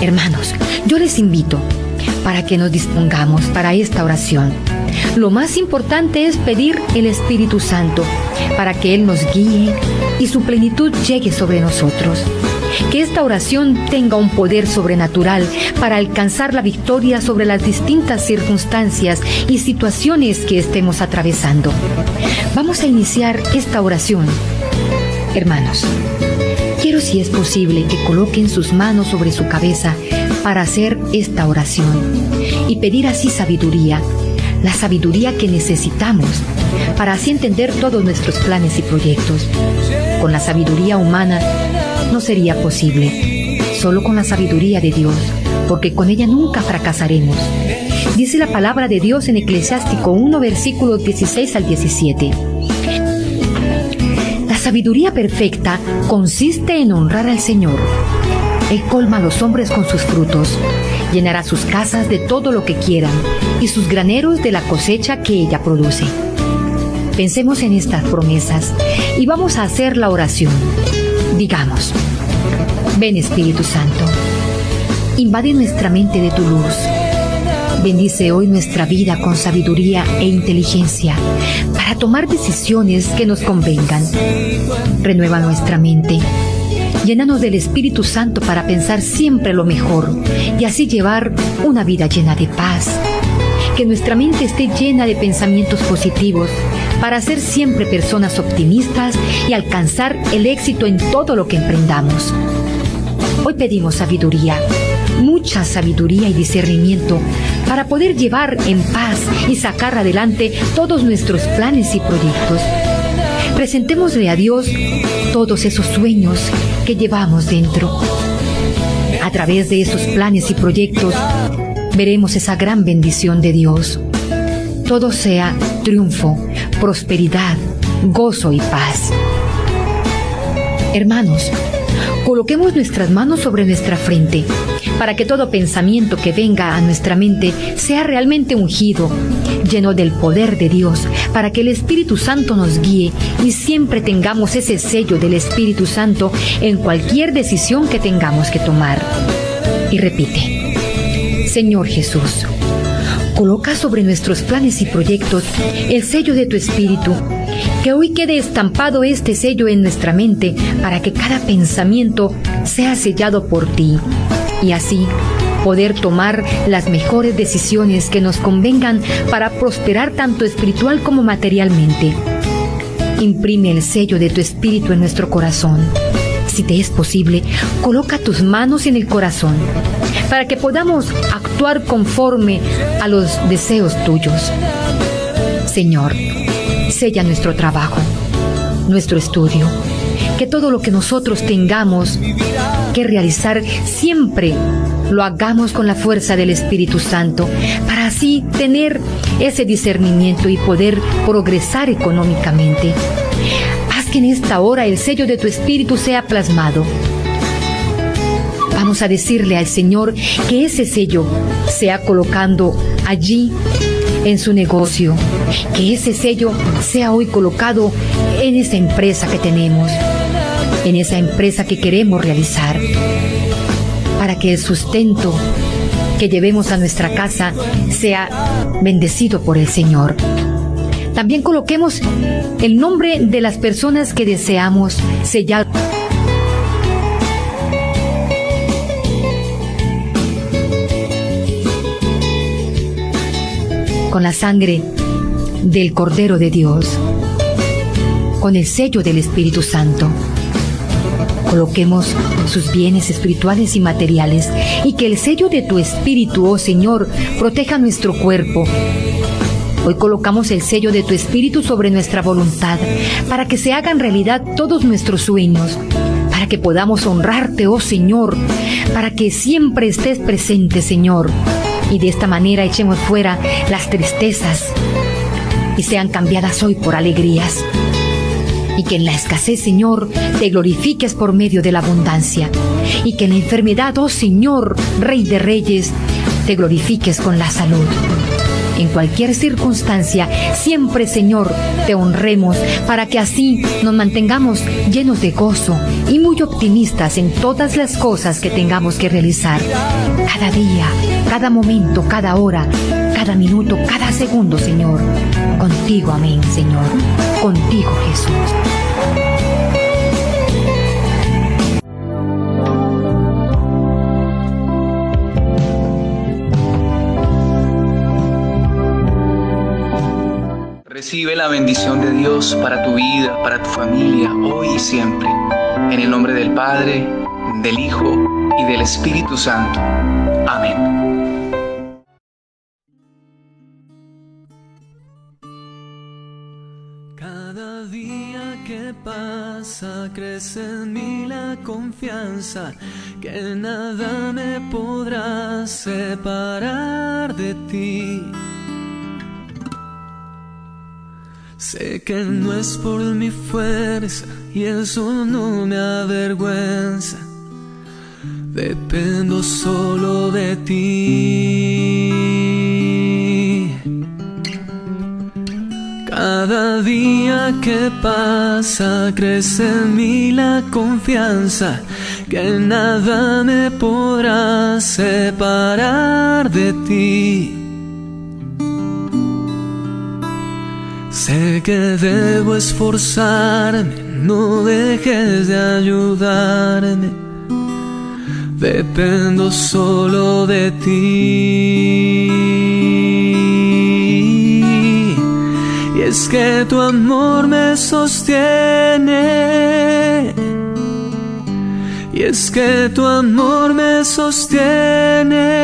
Hermanos, yo les invito para que nos dispongamos para esta oración. Lo más importante es pedir el Espíritu Santo para que Él nos guíe y su plenitud llegue sobre nosotros. Que esta oración tenga un poder sobrenatural para alcanzar la victoria sobre las distintas circunstancias y situaciones que estemos atravesando. Vamos a iniciar esta oración. Hermanos, quiero si es posible que coloquen sus manos sobre su cabeza para hacer esta oración y pedir así sabiduría, la sabiduría que necesitamos para así entender todos nuestros planes y proyectos. Con la sabiduría humana no sería posible, solo con la sabiduría de Dios, porque con ella nunca fracasaremos. Dice la palabra de Dios en Eclesiástico 1, versículos 16 al 17. Sabiduría perfecta consiste en honrar al Señor. Él colma a los hombres con sus frutos, llenará sus casas de todo lo que quieran y sus graneros de la cosecha que ella produce. Pensemos en estas promesas y vamos a hacer la oración. Digamos, ven Espíritu Santo, invade nuestra mente de tu luz. Bendice hoy nuestra vida con sabiduría e inteligencia para tomar decisiones que nos convengan. Renueva nuestra mente. Llénanos del Espíritu Santo para pensar siempre lo mejor y así llevar una vida llena de paz. Que nuestra mente esté llena de pensamientos positivos para ser siempre personas optimistas y alcanzar el éxito en todo lo que emprendamos. Hoy pedimos sabiduría, mucha sabiduría y discernimiento para poder llevar en paz y sacar adelante todos nuestros planes y proyectos. Presentémosle a Dios todos esos sueños que llevamos dentro. A través de esos planes y proyectos veremos esa gran bendición de Dios. Todo sea triunfo, prosperidad, gozo y paz. Hermanos, coloquemos nuestras manos sobre nuestra frente para que todo pensamiento que venga a nuestra mente sea realmente ungido, lleno del poder de Dios, para que el Espíritu Santo nos guíe y siempre tengamos ese sello del Espíritu Santo en cualquier decisión que tengamos que tomar. Y repite, Señor Jesús, Coloca sobre nuestros planes y proyectos el sello de tu espíritu. Que hoy quede estampado este sello en nuestra mente para que cada pensamiento sea sellado por ti y así poder tomar las mejores decisiones que nos convengan para prosperar tanto espiritual como materialmente. Imprime el sello de tu espíritu en nuestro corazón. Si te es posible, coloca tus manos en el corazón para que podamos actuar conforme a los deseos tuyos. Señor, sella nuestro trabajo, nuestro estudio, que todo lo que nosotros tengamos que realizar siempre lo hagamos con la fuerza del Espíritu Santo, para así tener ese discernimiento y poder progresar económicamente. Haz que en esta hora el sello de tu Espíritu sea plasmado Vamos a decirle al Señor que ese sello sea colocando allí en su negocio, que ese sello sea hoy colocado en esa empresa que tenemos, en esa empresa que queremos realizar, para que el sustento que llevemos a nuestra casa sea bendecido por el Señor. También coloquemos el nombre de las personas que deseamos sellar. Con la sangre del Cordero de Dios, con el sello del Espíritu Santo. Coloquemos sus bienes espirituales y materiales y que el sello de tu Espíritu, oh Señor, proteja nuestro cuerpo. Hoy colocamos el sello de tu Espíritu sobre nuestra voluntad para que se hagan realidad todos nuestros sueños, para que podamos honrarte, oh Señor, para que siempre estés presente, Señor y de esta manera echemos fuera las tristezas y sean cambiadas hoy por alegrías. Y que en la escasez, Señor, te glorifiques por medio de la abundancia. Y que en la enfermedad, oh Señor, Rey de Reyes, te glorifiques con la salud. En cualquier circunstancia, siempre, Señor, te honremos para que así nos mantengamos llenos de gozo y muy optimistas en todas las cosas que tengamos que realizar. Cada día, cada momento, cada hora, cada minuto, cada segundo, Señor. Contigo, amén, Señor. Contigo, Jesús. Recibe la bendición de Dios para tu vida, para tu familia, hoy y siempre. En el nombre del Padre, del Hijo y del Espíritu Santo. Amén. Cada día que pasa crece en mí la confianza que nada me podrá separar de ti. Sé que no es por mi fuerza y eso no me avergüenza. Dependo solo de ti. Cada día que pasa crece en mí la confianza que nada me podrá separar de ti. Sé que debo esforzarme, no dejes de ayudarme. Dependo solo de ti. Y es que tu amor me sostiene. Y es que tu amor me sostiene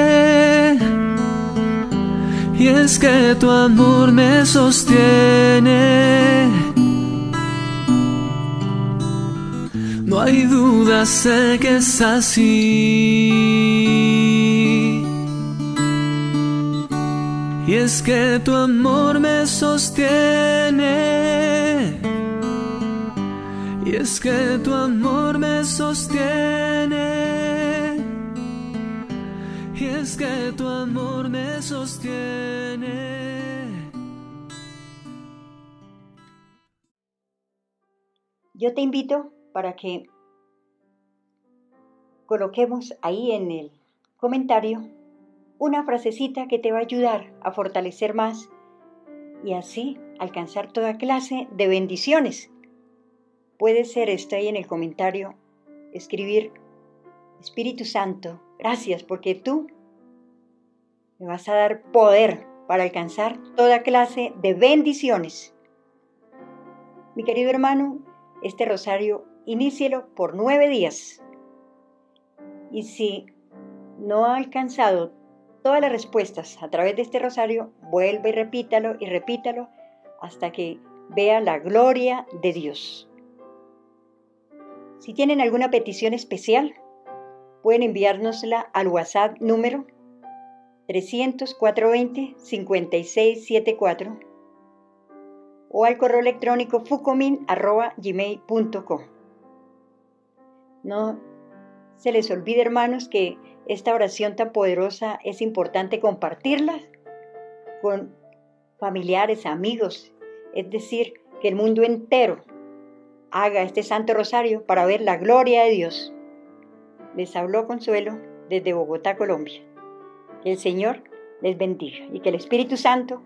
y es que tu amor me sostiene. No hay duda, sé que es así. Y es que tu amor me sostiene. Y es que tu amor me sostiene que tu amor me sostiene. Yo te invito para que coloquemos ahí en el comentario una frasecita que te va a ayudar a fortalecer más y así alcanzar toda clase de bendiciones. Puede ser esto ahí en el comentario, escribir Espíritu Santo, gracias porque tú me vas a dar poder para alcanzar toda clase de bendiciones. Mi querido hermano, este rosario inícielo por nueve días. Y si no ha alcanzado todas las respuestas a través de este rosario, vuelve y repítalo y repítalo hasta que vea la gloria de Dios. Si tienen alguna petición especial, pueden enviárnosla al WhatsApp número 300-420-5674 o al correo electrónico fucomin.gmail.com. No se les olvide, hermanos, que esta oración tan poderosa es importante compartirla con familiares, amigos, es decir, que el mundo entero haga este Santo Rosario para ver la gloria de Dios. Les habló Consuelo desde Bogotá, Colombia. Que el Señor les bendiga y que el Espíritu Santo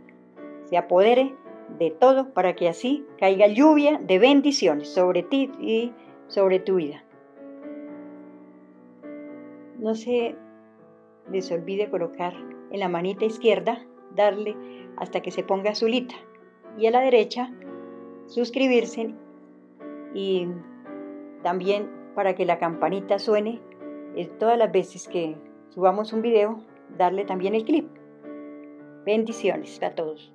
se apodere de todo para que así caiga lluvia de bendiciones sobre ti y sobre tu vida. No se les olvide colocar en la manita izquierda, darle hasta que se ponga azulita y a la derecha suscribirse y también para que la campanita suene todas las veces que subamos un video darle también el clip. Bendiciones a todos.